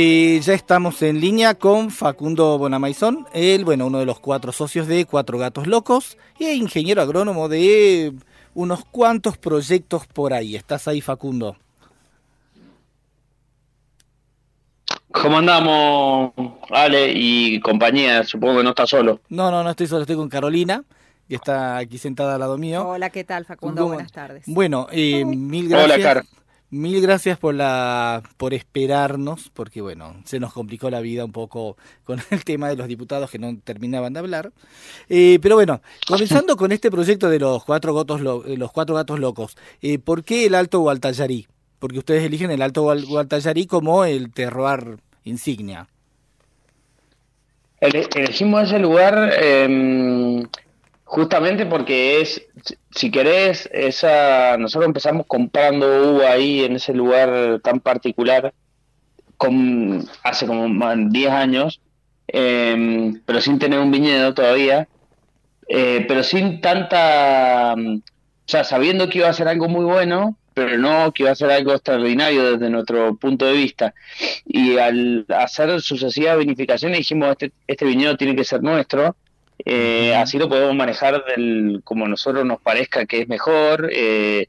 Eh, ya estamos en línea con Facundo Bonamaizón, él, bueno, uno de los cuatro socios de Cuatro Gatos Locos y ingeniero agrónomo de unos cuantos proyectos por ahí. ¿Estás ahí, Facundo? ¿Cómo andamos, Ale y compañía? Supongo que no está solo. No, no, no estoy solo, estoy con Carolina, que está aquí sentada al lado mío. Hola, ¿qué tal, Facundo? ¿Cómo- Buenas tardes. Bueno, eh, mil gracias. Hola, Car. Mil gracias por la por esperarnos, porque bueno, se nos complicó la vida un poco con el tema de los diputados que no terminaban de hablar. Eh, pero bueno, comenzando con este proyecto de los cuatro gatos, eh, los cuatro gatos locos, eh, ¿por qué el Alto Gualtallarí? Porque ustedes eligen el Alto Gual- Gualtallarí como el terroir insignia. Ele- elegimos ese lugar eh, justamente porque es, si querés, esa, nosotros empezamos comprando uva ahí en ese lugar tan particular hace como más de 10 años, eh, pero sin tener un viñedo todavía, eh, pero sin tanta, mm, o sea, sabiendo que iba a ser algo muy bueno, pero no que iba a ser algo extraordinario desde nuestro punto de vista. Y al hacer sucesivas vinificaciones dijimos, este, este viñedo tiene que ser nuestro, eh, así lo podemos manejar del, como a nosotros nos parezca que es mejor, eh,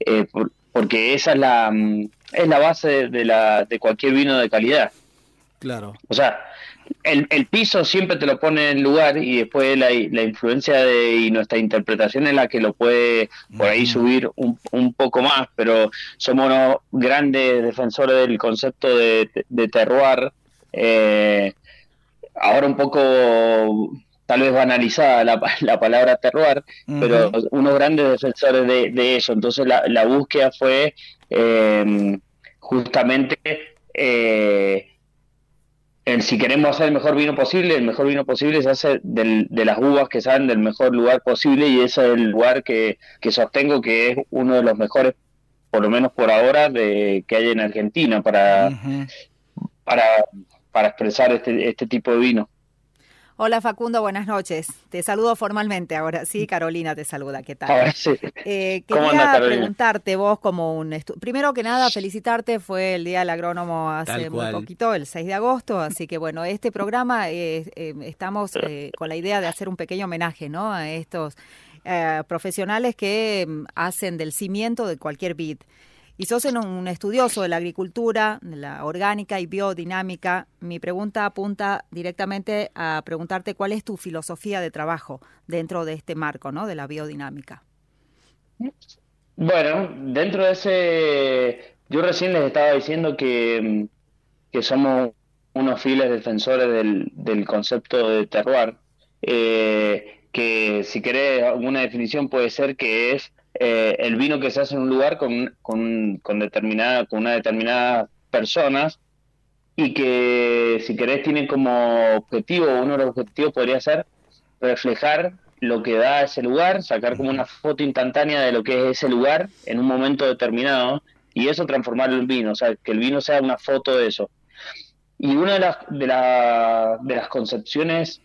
eh, por- porque esa es la, mm, es la base de, la, de cualquier vino de calidad. Claro. O sea, el, el piso siempre te lo pone en lugar y después la, la influencia de, y nuestra interpretación es la que lo puede por ahí subir un, un poco más, pero somos unos grandes defensores del concepto de, de terroir. eh, ahora un poco tal vez banalizada la, la palabra terroir, pero unos grandes defensores de, de eso. Entonces la, la búsqueda fue eh, justamente eh, el si queremos hacer el mejor vino posible, el mejor vino posible se hace del- de las uvas que salen del mejor lugar posible y ese es el lugar que, que sostengo que es uno de los mejores, por lo menos por ahora, de que hay en Argentina para, para, para expresar este, este tipo de vino. Hola, Facundo, buenas noches. Te saludo formalmente ahora. Sí, Carolina te saluda. ¿Qué tal? Ahora sí. Eh, ¿Cómo quería anda, preguntarte vos como un... estu- Primero que nada, felicitarte. Fue el Día del Agrónomo hace muy poquito, el 6 de agosto. Así que bueno, este programa eh, eh, estamos eh, con la idea de hacer un pequeño homenaje ¿no? a estos eh, profesionales que mm, hacen del cimiento de cualquier vid. Y sos un estudioso de la agricultura, de la orgánica y biodinámica. Mi pregunta apunta directamente a preguntarte cuál es tu filosofía de trabajo dentro de este marco, ¿no? De la biodinámica. Bueno, dentro de ese, yo recién les estaba diciendo que, que somos unos fieles defensores del, del concepto de terroir, eh, que si querés alguna definición puede ser que es eh, el vino que se hace en un lugar con, con, con determinada, con una determinadas personas y que si querés tiene como objetivo, uno de los objetivos podría ser reflejar lo que da ese lugar, sacar como una foto instantánea de lo que es ese lugar en un momento determinado y eso transformarlo en vino, o sea, que el vino sea una foto de eso. Y una de las, de, la, de las concepciones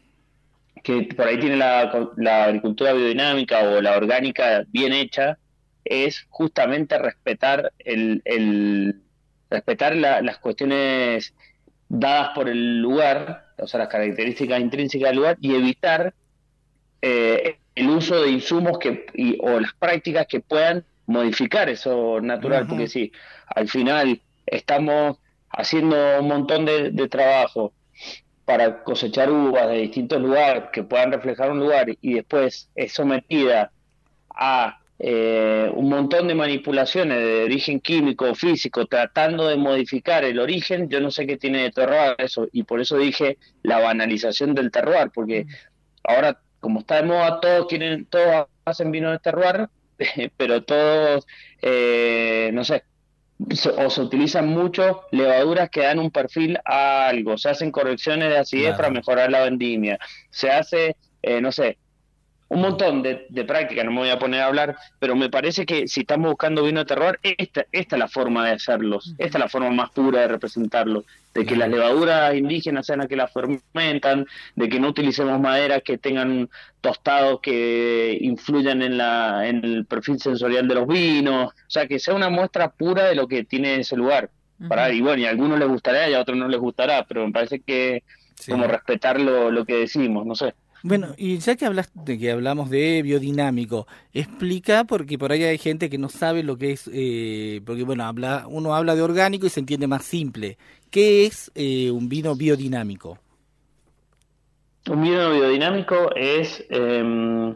que por ahí tiene la, la agricultura biodinámica o la orgánica bien hecha es justamente respetar el, el respetar las cuestiones dadas por el lugar, o sea, las características intrínsecas del lugar y evitar eh, el uso de insumos que o las prácticas que puedan modificar eso natural, porque si al final estamos haciendo un montón de, de trabajo para cosechar uvas de distintos lugares que puedan reflejar un lugar y después es sometida a eh, un montón de manipulaciones de origen químico o físico tratando de modificar el origen, yo no sé qué tiene de terroir eso, y por eso dije la banalización del terroir, porque ahora como está de moda, todos quieren, todos hacen vino de terroir, pero todos, eh, no sé, o se utilizan mucho levaduras que dan un perfil a algo, se hacen correcciones de acidez para mejorar la vendimia, se hace, eh, no sé, un montón de, de prácticas, no me voy a poner a hablar, pero me parece que si estamos buscando vino de terror, esta, esta es la forma de hacerlos, esta es la forma más pura de representarlo, de que las levaduras indígenas sean las que las fermentan, de que no utilicemos maderas que tengan tostados que influyan en, la, en el perfil sensorial de los vinos, o sea, que sea una muestra pura de lo que tiene ese lugar. Para, y bueno, y a algunos les gustará y a otros no les gustará, pero me parece que como respetar lo, lo que decimos, no sé. Bueno, y ya que hablas de que hablamos de biodinámico, explica porque por ahí hay gente que no sabe lo que es, eh, porque bueno, habla, uno habla de orgánico y se entiende más simple. ¿Qué es eh, un vino biodinámico? Un vino biodinámico es, eh,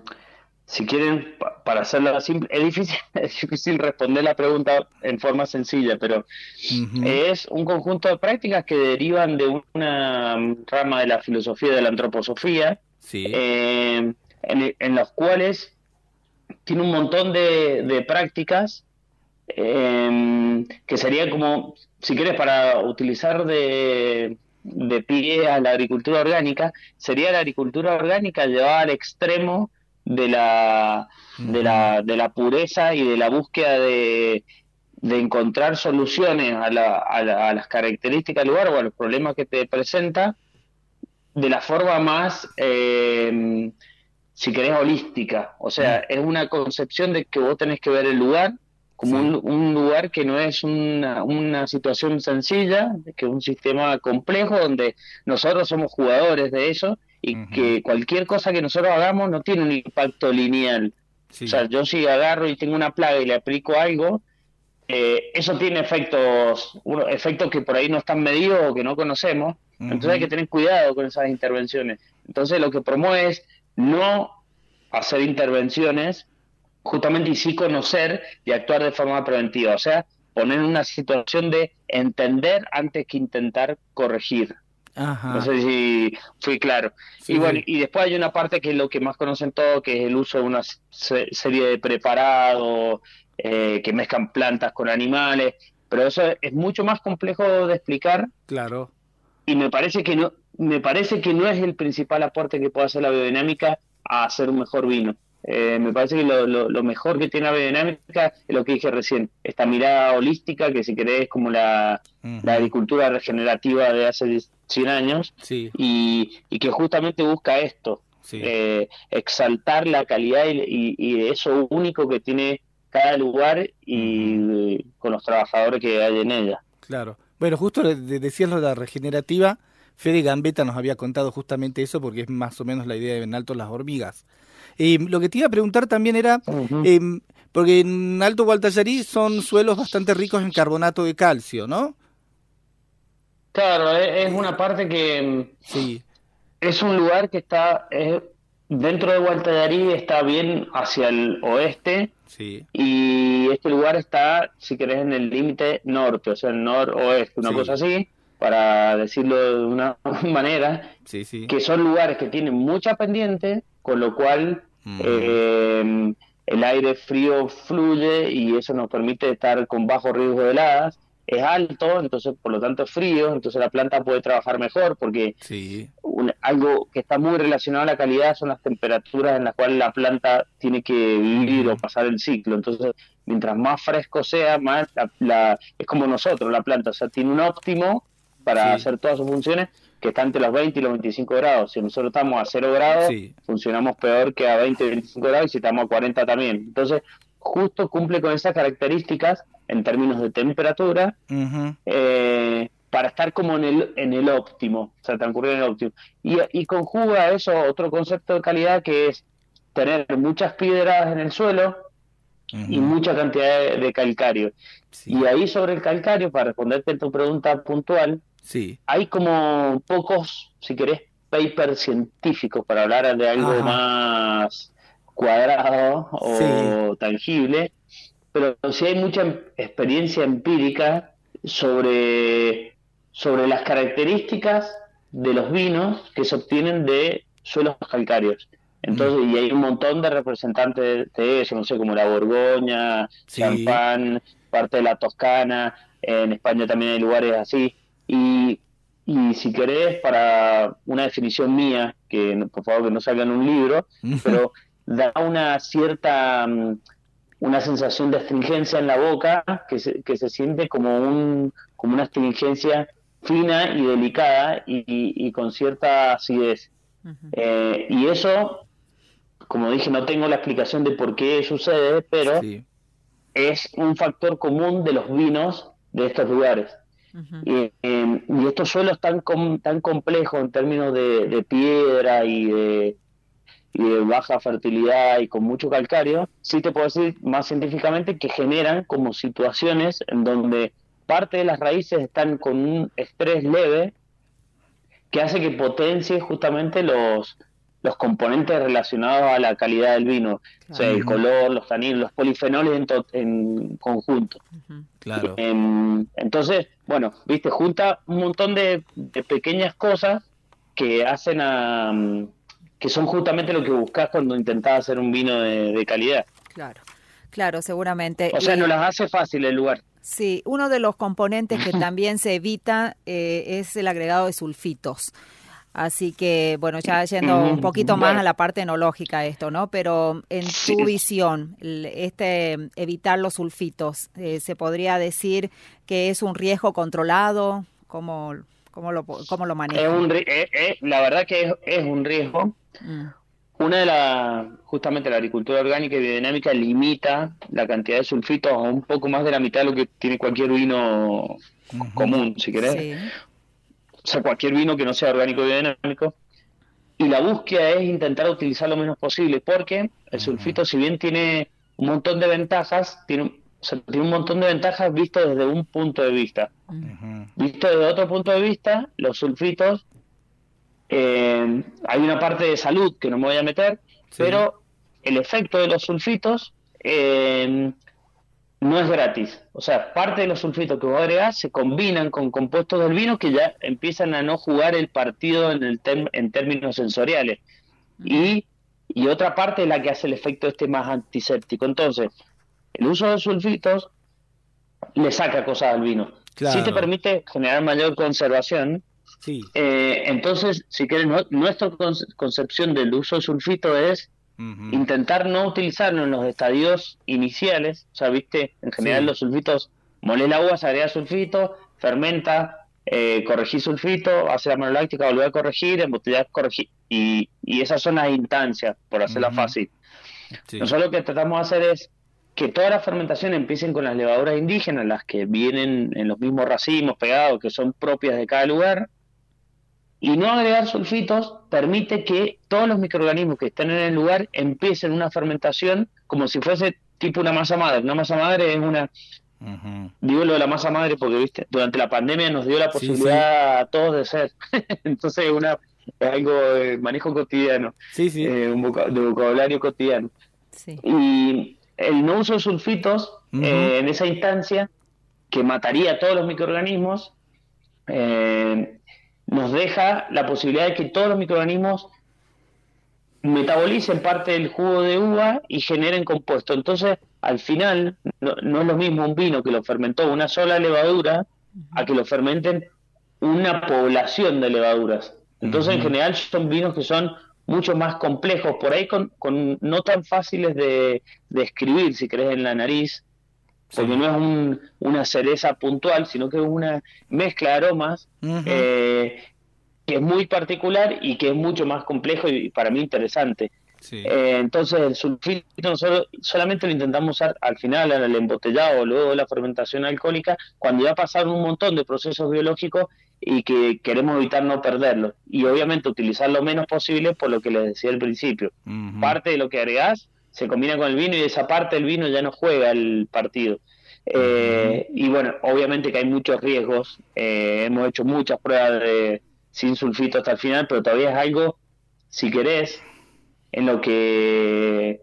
si quieren, para hacerlo simple, es difícil, es difícil responder la pregunta en forma sencilla, pero es un conjunto de prácticas que derivan de una rama de la filosofía de la antroposofía, eh, en, los cuales tiene un montón de, prácticas em, que sería como, si quieres, para utilizar de, de pie a la agricultura orgánica, sería la agricultura orgánica llevada al extremo de la, de la, de la pureza y de la búsqueda de, de encontrar soluciones a, la, a, las características del lugar o a los problemas que te presenta de la forma más, eh, si querés, holística. O sea, mm. es una concepción de que vos tenés que ver el lugar como un, lugar que no es una, una situación sencilla, que es un sistema complejo donde nosotros somos jugadores de eso y que cualquier cosa que nosotros hagamos no tiene un impacto lineal. O sea, yo si agarro y tengo una plaga y le aplico algo, eh, eso tiene efectos, efectos que por ahí no están medidos o que no conocemos, entonces hay que tener cuidado con esas intervenciones. Entonces lo que promueve es no hacer intervenciones justamente y sí conocer y actuar de forma preventiva, o sea, poner en una situación de entender antes que intentar corregir. No sé si fui claro. y bueno, y después hay una parte que es lo que más conocen todos, que es el uso de una serie de preparados eh, que mezclan plantas con animales, pero eso es mucho más complejo de explicar. Claro y me parece que no me parece que no es el principal aporte que puede hacer la biodinámica a hacer un mejor vino. Eh, me parece que lo, lo, mejor que tiene la biodinámica es lo que dije recién, esta mirada holística que si querés es como la, la agricultura regenerativa de hace 100 años y, y, que justamente busca esto, eh, exaltar la calidad y, y, eso único que tiene cada lugar y con los trabajadores que hay en ella. Claro. Bueno, justo de, de lo de la regenerativa, Fede Gambetta nos había contado justamente eso porque es más o menos la idea de en Alto las hormigas. Eh, lo que te iba a preguntar también era, em, porque en Alto Gualtallarí son suelos bastante ricos en carbonato de calcio, ¿no? Claro, es una parte que sí. es un lugar que está dentro de Gualtallarí, está bien hacia el oeste y este lugar está, si querés, en el límite norte, o sea, el noroeste, una cosa así, para decirlo de una manera, que son lugares que tienen mucha pendiente, con lo cual mm. eh, el aire frío fluye y eso nos permite estar con bajo riesgo de heladas. es alto, entonces por lo tanto es frío, entonces la planta puede trabajar mejor porque Sí. un- algo que está muy relacionado a la calidad son las temperaturas en las cuales la planta tiene que vivir o pasar el ciclo. Entonces, mientras más fresco sea, más la, la- es como nosotros, la planta, o sea, tiene un óptimo para Sí. hacer todas sus funciones que está entre los 20 y los 25 grados. Si nosotros estamos a 0 grados, Sí. funcionamos peor que a 20 y 25 grados y si estamos a 40 también. Entonces, justo cumple con esas características en términos de temperatura eh, para estar como en el, en el óptimo, o sea, transcurrir en el óptimo. Y, y conjuga eso otro concepto de calidad que es tener muchas piedras en el suelo y mucha cantidad de, de calcario. Sí. Y ahí sobre el calcario, para responderte a tu pregunta puntual, Sí. hay como pocos, si querés, papers científicos para hablar de algo Ajá. más cuadrado o Sí. tangible, pero sí hay mucha em- experiencia empírica sobre, sobre las características de los vinos que se obtienen de suelos calcáreos. Entonces, y hay un montón de representantes de eso, no sé, como la Borgoña, Sí. Champán, parte de la Toscana, en España también hay lugares así. Y, y si querés, para una definición mía, que por favor que no salga en un libro, pero da una cierta mm, una sensación de astringencia en la boca que se, que se siente como un como una astringencia fina y delicada y, y- y con cierta acidez. Eh, y eso como dije no tengo la explicación de por qué sucede pero Sí. es un factor común de los vinos de estos lugares Ujú. y, estos suelos tan com- tan complejos en términos de, piedra y de, baja fertilidad y con mucho calcario, sí te puedo decir más científicamente que generan como situaciones en donde parte de las raíces están con un estrés leve que hace que potencie justamente los, los componentes relacionados a la calidad del vino, o sea, el color, los taninos, los polifenoles en, to- en conjunto. Claro. Em, entonces, bueno, viste, junta un montón de, de pequeñas cosas que hacen a mm, que son justamente lo que buscas cuando intentás hacer un vino de, de calidad. Claro, claro, seguramente. O sea, Y- no las hace fácil el lugar. Sí, uno de los componentes que también se evita eh, es el agregado de sulfitos. Así que, bueno, ya yendo un poquito más a la parte enológica esto, ¿no? Pero en Sí. tu visión, el- este evitar los sulfitos, eh, ¿se podría decir que es un riesgo controlado? ¿Cómo, cómo, lo, cómo lo Es manejan? un, ri- eh, eh, la verdad que es, es un riesgo. Mm, Una de las, justamente la agricultura orgánica y biodinámica limita la cantidad de sulfitos a un poco más de la mitad de lo que tiene cualquier vino común, si querés. sí. O sea, cualquier vino que no sea orgánico y biodinámico. Y la búsqueda es intentar utilizar lo menos posible, porque el sulfito, si bien tiene un montón de ventajas, tiene, un- o sea, tiene un montón de ventajas visto desde un punto de vista. Visto desde otro punto de vista, los sulfitos, eh, hay una parte de salud que no me voy a meter, Sí. pero el efecto de los sulfitos eh, no es gratis. O sea, parte de los sulfitos que vos agregás se combinan con compuestos del vino que ya empiezan a no jugar el partido en, el en términos sensoriales. Y, y otra parte es la que hace el efecto este más antiséptico. Entonces, el uso de sulfitos le saca cosas al vino. Claro. Sí te permite generar mayor conservación. Sí. Eh, entonces, si quieres, nu- nuestra conce- concepción del uso de sulfito es Intentar no utilizarlo en los estadios iniciales. O sea, viste, en general Sí. los sulfitos, molés la uva, se agrega sulfito, fermenta, eh, corregí sulfito, hace la monoláctica, volver a corregir, embotellar, corregir. Y, y esas son las instancias, por hacerla fácil. Sí. Nosotros lo que tratamos de hacer es que toda la fermentación empiecen con las levaduras indígenas, las que vienen en los mismos racimos pegados, que son propias de cada lugar, y no agregar sulfitos permite que todos los microorganismos que estén en el lugar empiecen una fermentación como si fuese tipo una masa madre. Una masa madre es una, Ujú. digo lo de la masa madre porque viste, durante la pandemia nos dio la Sí, posibilidad a todos de ser. Entonces una, es algo de manejo cotidiano, Sí, sí. eh, un voca- de vocabulario cotidiano. Sí. Y el no uso de sulfitos Ujú. eh, en esa instancia, que mataría a todos los microorganismos, eh, nos deja la posibilidad de que todos los microorganismos metabolicen parte del jugo de uva y generen compuesto. Entonces, al final, no, no es lo mismo un vino que lo fermentó una sola levadura a que lo fermenten una población de levaduras. Entonces, en general, son vinos que son mucho más complejos, por ahí con, con no tan fáciles de, de escribir, si crees, en la nariz, porque no es un, una cereza puntual, sino que es una mezcla de aromas eh, que es muy particular y que es mucho más complejo y para mí interesante. Eh, entonces el sulfito nosotros solamente lo intentamos usar al final, en el embotellado, luego de la fermentación alcohólica, cuando ya pasaron un montón de procesos biológicos y que queremos evitar no perderlo. Y obviamente utilizar lo menos posible por lo que les decía al principio. Parte de lo que agregás se combina con el vino y esa parte del vino ya no juega el partido. Eh, y bueno, obviamente que hay muchos riesgos. Eh, hemos hecho muchas pruebas de sin sulfito hasta el final, pero todavía es algo, si querés, en lo que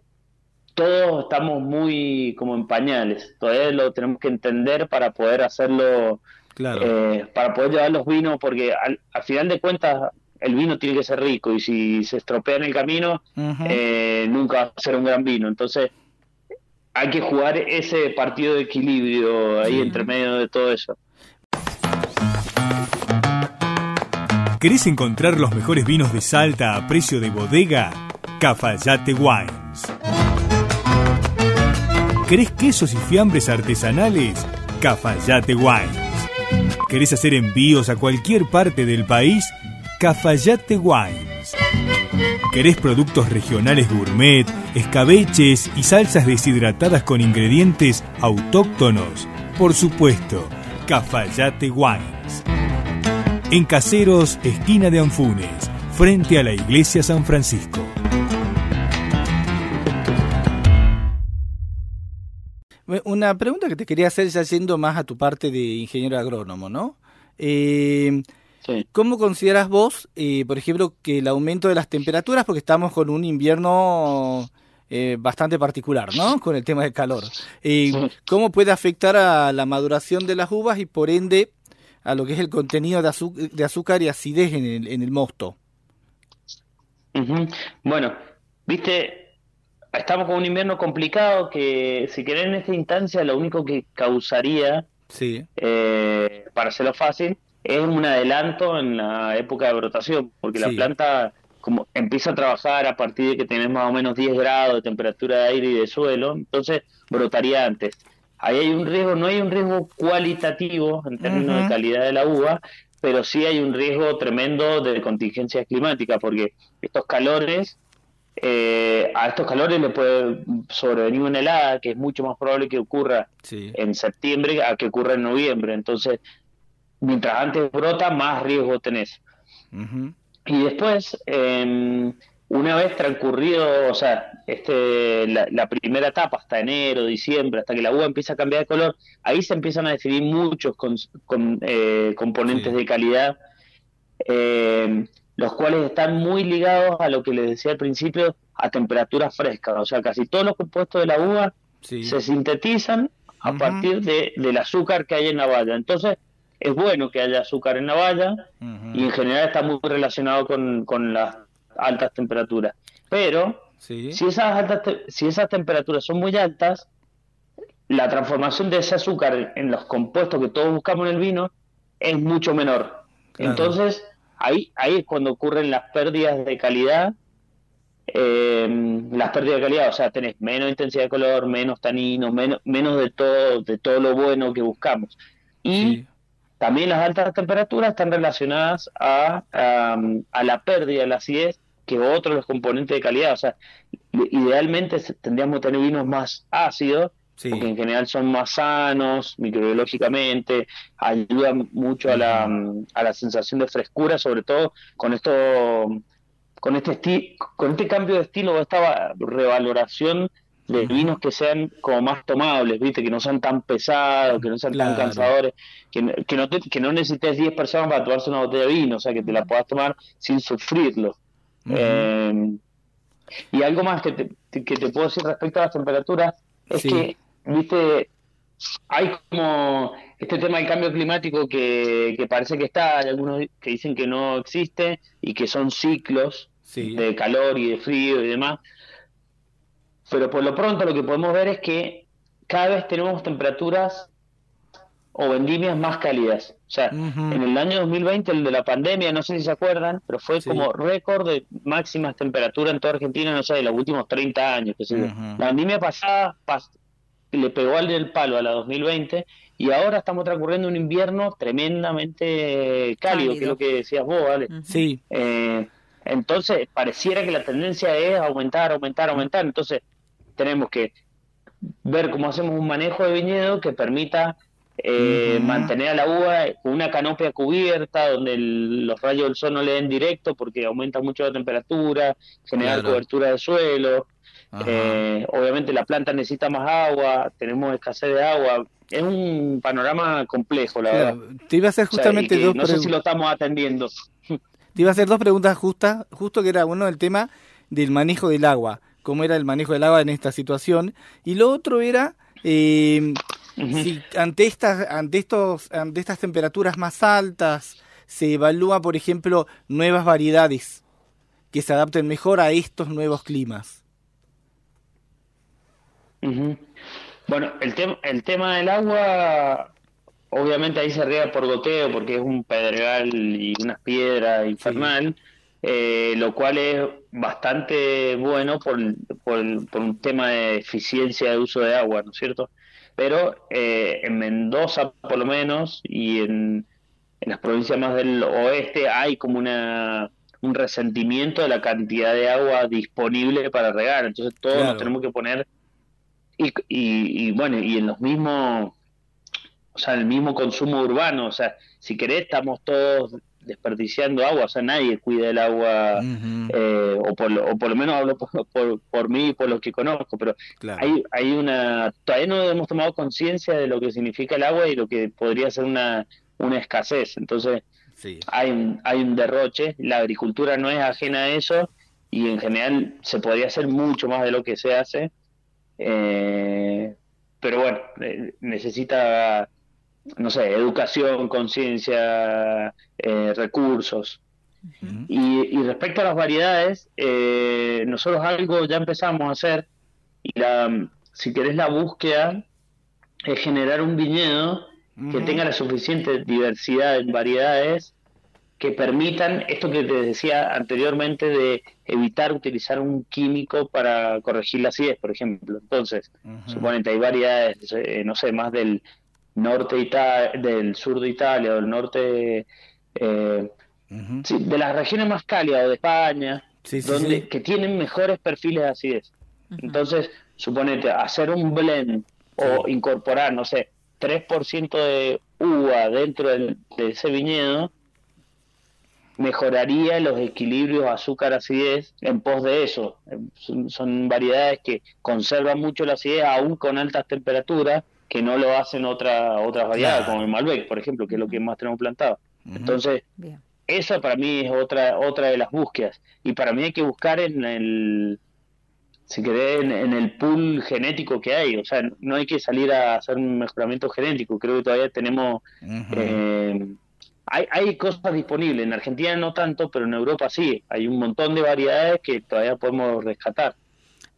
todos estamos muy como en pañales. Todavía lo tenemos que entender para poder hacerlo, eh, para poder llevar los vinos, porque al, final de cuentas el vino tiene que ser rico y si se estropea en el camino, eh, nunca va a ser un gran vino. Entonces hay que jugar ese partido de equilibrio ahí entre medio de todo eso. ¿Querés encontrar los mejores vinos de Salta a precio de bodega? Cafayate Wines. ¿Querés quesos y fiambres artesanales? Cafayate Wines. ¿Querés hacer envíos a cualquier parte del país? Cafayate Wines. ¿Querés productos regionales gourmet, escabeches y salsas deshidratadas con ingredientes autóctonos? Por supuesto, Cafayate Wines. En Caseros, esquina de Anfunes, frente a la iglesia San Francisco. Una pregunta que te quería hacer ya yendo más a tu parte de ingeniero agrónomo, ¿no? Eh, ¿Cómo consideras vos, eh, por ejemplo, que el aumento de las temperaturas, porque estamos con un invierno eh, bastante particular, ¿no? Con el tema del calor. ¿Cómo puede afectar a la maduración de las uvas y por ende a lo que es el contenido de, azúcar y acidez en el, en el mosto? Bueno, viste, estamos con un invierno complicado que, si querés, en esta instancia, lo único que causaría, sí. eh, para hacerlo fácil, es un adelanto en la época de brotación, porque la planta como empieza a trabajar a partir de que tenemos más o menos 10 grados de temperatura de aire y de suelo, entonces brotaría antes. Ahí hay un riesgo, no hay un riesgo cualitativo en términos de calidad de la uva, pero sí hay un riesgo tremendo de contingencia climática, porque estos calores eh, a estos calores le puede sobrevenir una helada, que es mucho más probable que ocurra en septiembre a que ocurra en noviembre. Entonces, mientras antes brota, más riesgo tenés. Y después, em, una vez transcurrido, o sea, este, la, primera etapa, hasta enero, diciembre, hasta que la uva empieza a cambiar de color, ahí se empiezan a definir muchos con, eh, componentes de calidad. Eh, los cuales están muy ligados a lo que les decía al principio, a temperaturas frescas. O sea, casi todos los compuestos de la uva se sintetizan a partir de, del azúcar que hay en la valla. Entonces, es bueno que haya azúcar en la valla y en general está muy relacionado con, con las altas temperaturas. Pero si, esas altas si esas temperaturas son muy altas, la transformación de ese azúcar en los compuestos que todos buscamos en el vino es mucho menor. Entonces, ahí, ahí es cuando ocurren las pérdidas de calidad. Eh, las pérdidas de calidad, o sea, tenés menos intensidad de color, menos tanino, menos, menos de todo, de todo lo bueno que buscamos. Y también las altas temperaturas están relacionadas a, a, la pérdida de la acidez que otros los componentes de calidad. O sea, idealmente tendríamos que tener vinos más ácidos porque en general son más sanos microbiológicamente, ayudan mucho a la, a la sensación de frescura, sobre todo con esto con este con este cambio de estilo o esta revaloración de vinos que sean como más tomables, ¿viste? Que no sean tan pesados, que no sean tan cansadores, que, que no que no necesites 10 personas para tomarse una botella de vino, o sea, que te la puedas tomar sin sufrirlo. Eh, y algo más que te, que te puedo decir respecto a las temperaturas es que viste, hay como este tema del cambio climático que, que, parece que está, hay algunos que dicen que no existe y que son ciclos Sí. de calor y de frío y demás. Pero por lo pronto lo que podemos ver es que cada vez tenemos temperaturas o vendimias más cálidas. O sea, en el año 2020, el de la pandemia, no sé si se acuerdan, pero fue Sí. como récord de máximas temperaturas en toda Argentina, no sé, de los últimos 30 años. Ujú. La vendimia pasada pas- le pegó al del palo a la 2020 y ahora estamos transcurriendo un invierno tremendamente cálido, que es lo que decías vos, ¿vale? Sí, Eh, entonces, pareciera que la tendencia es aumentar, aumentar, aumentar. Entonces, tenemos que ver cómo hacemos un manejo de viñedo que permita eh, mantener a la uva con una canopia cubierta, donde el- los rayos del sol no le den directo porque aumenta mucho la temperatura, generar Claro. cobertura de suelo. Eh, obviamente la planta necesita más agua, tenemos escasez de agua. Es un panorama complejo, la Claro, verdad. te iba a hacer O sea, justamente y que dos no sé si lo estamos atendiendo. Te iba a hacer dos preguntas justas, justo que era uno el tema del manejo del agua, cómo era el manejo del agua en esta situación, y lo otro era eh, si ante estas, ante estos, ante estas temperaturas más altas se evalúa, por ejemplo, nuevas variedades que se adapten mejor a estos nuevos climas. Bueno, el, tema el tema del agua, obviamente ahí se riega por goteo porque es un pedregal y unas piedras infernal, eh, lo cual es bastante bueno por, por, por un tema de eficiencia de uso de agua, ¿no es cierto? Pero eh, en Mendoza, por lo menos, y en, en las provincias más del oeste hay como una un resentimiento de la cantidad de agua disponible para regar, entonces todos Claro. nos tenemos que poner y, y, y bueno, y en los mismos, o sea, en el mismo consumo urbano, o sea, si querés estamos todos desperdiciando agua, o sea, nadie cuida el agua, eh, o, por, lo- o por lo menos hablo por, por, por mí y por los que conozco, pero claro. hay, hay una, todavía no hemos tomado conciencia de lo que significa el agua y lo que podría ser una, una escasez, entonces Sí. hay un, hay un derroche, la agricultura no es ajena a eso y en general se podría hacer mucho más de lo que se hace, eh, pero bueno, eh, necesita, no sé, educación, conciencia, eh, recursos. Y, y respecto a las variedades, eh, nosotros algo ya empezamos a hacer y la, si querés la búsqueda es generar un viñedo que tenga la suficiente diversidad en variedades que permitan esto que te decía anteriormente de evitar utilizar un químico para corregir la acidez, por ejemplo. Entonces, Ujú. suponete, hay variedades, eh, no sé, más del norte de Ita- del sur de Italia o del norte, eh, sí, de las regiones más cálidas o de España, Sí, sí, donde sí. que tienen mejores perfiles de acidez. Entonces, suponete, hacer un blend o incorporar, no sé, 3% de uva dentro del- de ese viñedo, mejoraría los equilibrios azúcar-acidez en pos de eso. Son, son variedades que conservan mucho la acidez aún con altas temperaturas, que no lo hacen otra, otras variedades, Claro. como el Malbec, por ejemplo, que es lo que más tenemos plantado. Entonces, Bien. esa para mí es otra otra de las búsquedas. Y para mí hay que buscar en el si querés en, en el pool genético que hay. O sea no hay que salir a hacer un mejoramiento genético. Creo que todavía tenemos eh, hay, hay cosas disponibles. En Argentina no tanto pero en Europa sí. Hay un montón de variedades que todavía podemos rescatar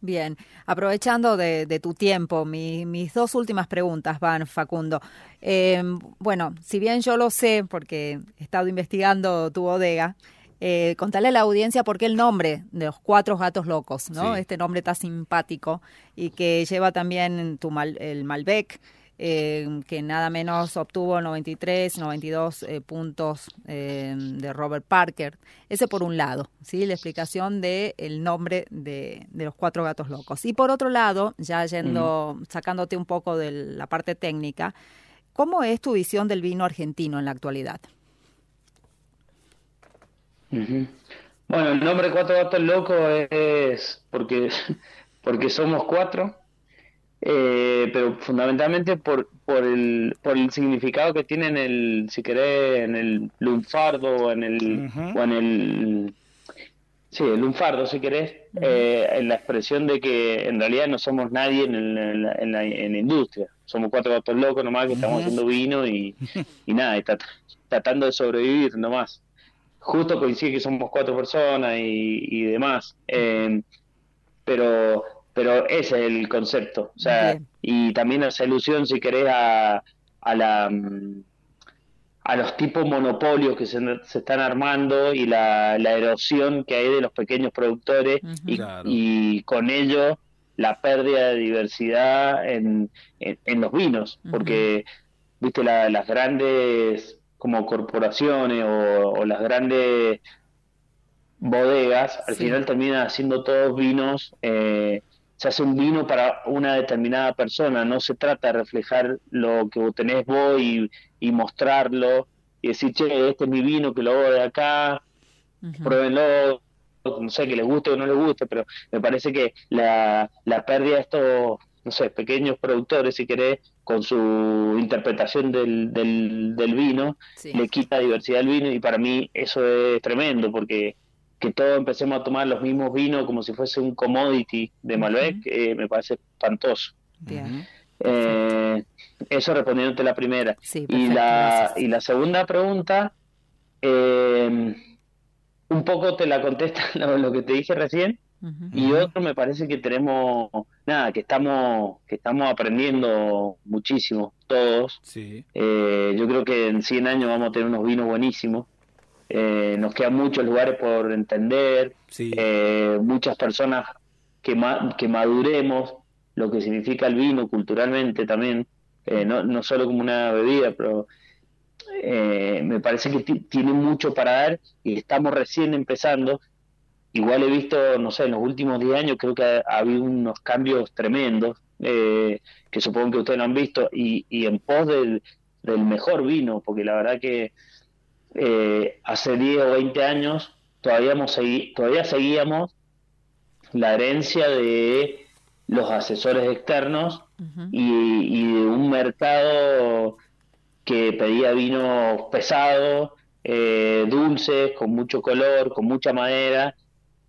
Bien, aprovechando de, de tu tiempo, mi- mis dos últimas preguntas van, Facundo. Eh, bueno, si bien yo lo sé, porque he estado investigando tu bodega, eh, contale a la audiencia por qué el nombre de los cuatro gatos locos, ¿no? Sí. Este nombre tan simpático y que lleva también tu mal- el Malbec, eh, que nada menos obtuvo 93, 92 eh, puntos eh, de Robert Parker. Ese por un lado, ¿sí? La explicación del el nombre de, de los cuatro gatos locos. Y por otro lado, ya yendo, sacándote un poco de la parte técnica, ¿cómo es tu visión del vino argentino en la actualidad? Bueno, el nombre Cuatro Gatos Locos es porque, porque somos cuatro, eh, pero fundamentalmente por, por, el, por el significado que tiene en el, si querés, en el lunfardo o en el, o en el, sí, el lunfardo, si querés, eh, en la expresión de que en realidad no somos nadie en, el- en la, en la- en la industria, somos cuatro gatos locos nomás que estamos haciendo vino y, y nada, y trat- tratando de sobrevivir nomás. Justo coincide que somos cuatro personas y, y demás. Eh, pero pero ese es el concepto. O sea, Bien. y también hace alusión, si querés, a, a la mm, a los tipos monopolios que se, se están armando y la, la erosión que hay de los pequeños productores y, Claro. y con ello la pérdida de diversidad en, en, en los vinos, porque viste la- las grandes como corporaciones o, o las grandes bodegas al Sí. final terminan haciendo todos vinos eh, se hace un vino para una determinada persona no se trata de reflejar lo que tenés vos y, y mostrarlo y decir che este es mi vino que lo hago de acá pruébenlo, no sé, que les guste o no les guste, pero me parece que la, la pérdida de estos, no sé, pequeños productores, si querés, con su interpretación del, del, del vino, Sí. le quita diversidad al vino y para mí eso es tremendo, porque que todos empecemos a tomar los mismos vinos como si fuese un commodity de Malbec, eh, me parece espantoso. Bien. Eh, eso respondiéndote a la primera. Sí, Y la, gracias. y la segunda pregunta, eh, un poco te la contesta lo, lo que te dije recién, y otro me parece que tenemos, nada, que estamos, que estamos aprendiendo muchísimo, todos. Sí. Eh, yo creo que en 100 años vamos a tener unos vinos buenísimos. Eh, nos quedan muchos lugares por entender, Sí. eh, muchas personas que, ma- que maduremos lo que significa el vino culturalmente también, eh, no, no solo como una bebida, pero eh, me parece que ti- tiene mucho para dar y estamos recién empezando. Igual he visto, no sé, en los últimos 10 años creo que ha, ha habido unos cambios tremendos, eh, que supongo que ustedes lo han visto, y, y en pos del, del mejor vino, porque la verdad que eh, hace 10 o 20 años todavía, segui- todavía seguíamos la herencia de los asesores externos y de un mercado que pedía vinos pesados, eh, dulces, con mucho color, con mucha madera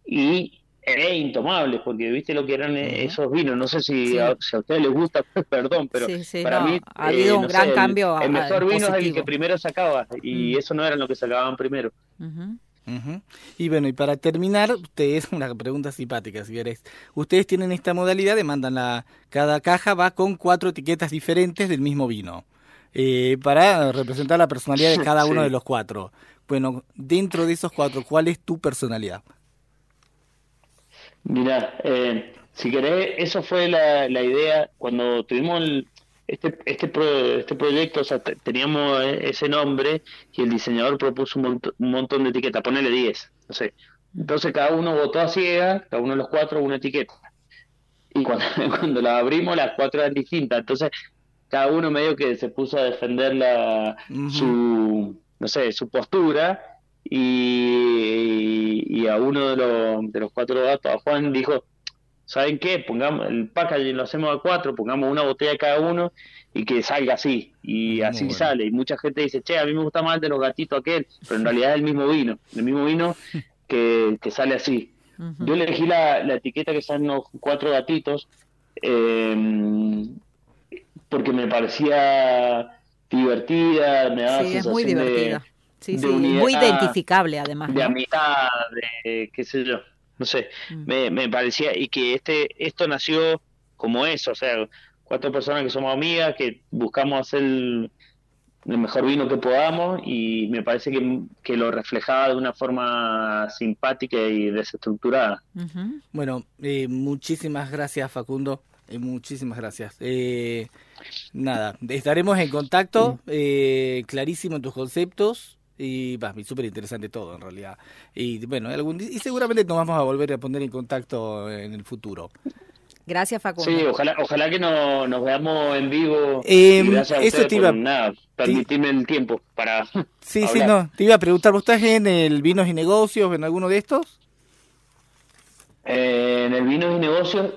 y e intomables, porque viste lo que eran eh, esos vinos. No sé si, Sí. a, si a ustedes les gusta, perdón, pero Sí, sí, para no, mí ha habido eh, un no gran sé, cambio El, mejor a- vino es el que primero sacaba y Mm. eso no era lo que sacaban primero. Ujú. Ujú. Y bueno, y para terminar, ustedes, una pregunta simpática, si querés. Ustedes tienen esta modalidad de mandan la. Cada caja va con cuatro etiquetas diferentes del mismo vino. eh, para representar la personalidad de cada uno de los cuatro. Bueno, dentro de esos cuatro, ¿cuál es tu personalidad? Mira, eh, si querés, eso fue la, la idea cuando tuvimos el- este, este, pro- este proyecto, o sea, te- teníamos eh, ese nombre y el diseñador propuso un, mont- un montón de etiquetas, ponele 10, no sé. Entonces cada uno votó a ciega, cada uno de los cuatro una etiqueta. Y cuando, cuando la abrimos, las cuatro eran distintas. Entonces cada uno medio que se puso a defender la, su, no sé, su postura y, y a uno de los, de los cuatro gatos, a Juan, dijo, ¿saben qué? Pongamos el packaging, lo hacemos a cuatro, pongamos una botella cada uno y que salga así. Y Muy así bueno. sale. Y mucha gente dice, che, a mí me gusta más el de los gatitos aquel, pero en realidad es el mismo vino, el mismo vino que, que sale así. Yo elegí la, la etiqueta que son los cuatro gatitos eh, porque me parecía divertida, me daba Sí, es muy sensación de- divertida. Sí, de sí, unidad, muy identificable además. de ¿no? amistad, de qué sé yo, no sé, Mm. me, me parecía, y que este esto nació como eso, o sea, cuatro personas que somos amigas, que buscamos hacer el, el mejor vino que podamos, y me parece que, que lo reflejaba de una forma simpática y desestructurada. Bueno, eh, muchísimas gracias Facundo, eh, muchísimas gracias. Eh, nada, estaremos en contacto, eh, clarísimo en tus conceptos y va, súper interesante todo en realidad. Y bueno, algún y seguramente nos vamos a volver a poner en contacto en el futuro. Gracias, Facundo. Sí, ojalá, ojalá que no, nos veamos en vivo. Eh, y gracias a eso te por, nada, permitirme el tiempo para Sí, sí, no, te iba a preguntar, ¿vos estás en el Vinos y Negocios, en alguno de estos? Eh, en el Vinos y Negocios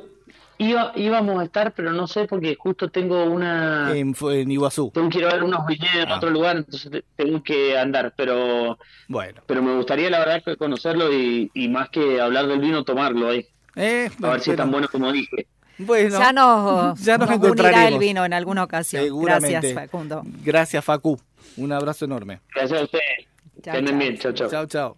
iba, íbamos a estar, pero no sé porque justo tengo una... En, en Iguazú. Tengo que ir a ver unos viñedos en Ah. otro lugar, entonces te- tengo que andar, pero Bueno, pero me gustaría la verdad conocerlo y, y más que hablar del vino, tomarlo ahí. eh, A ver si es tan bueno, bueno como dije. bueno, ya nos, ya nos nos unirá el encontraremos. vino en alguna ocasión. seguramente. Gracias, Facundo. Gracias, Facu. Un abrazo enorme. Gracias a ustedes. Que anden bien, chao, chao. Chao, chao.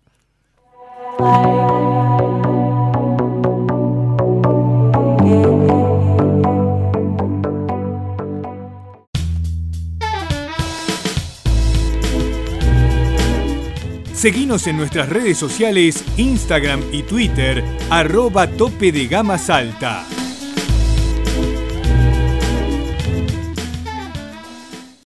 Seguinos en nuestras redes sociales, Instagram y Twitter, arroba tope de gama salta.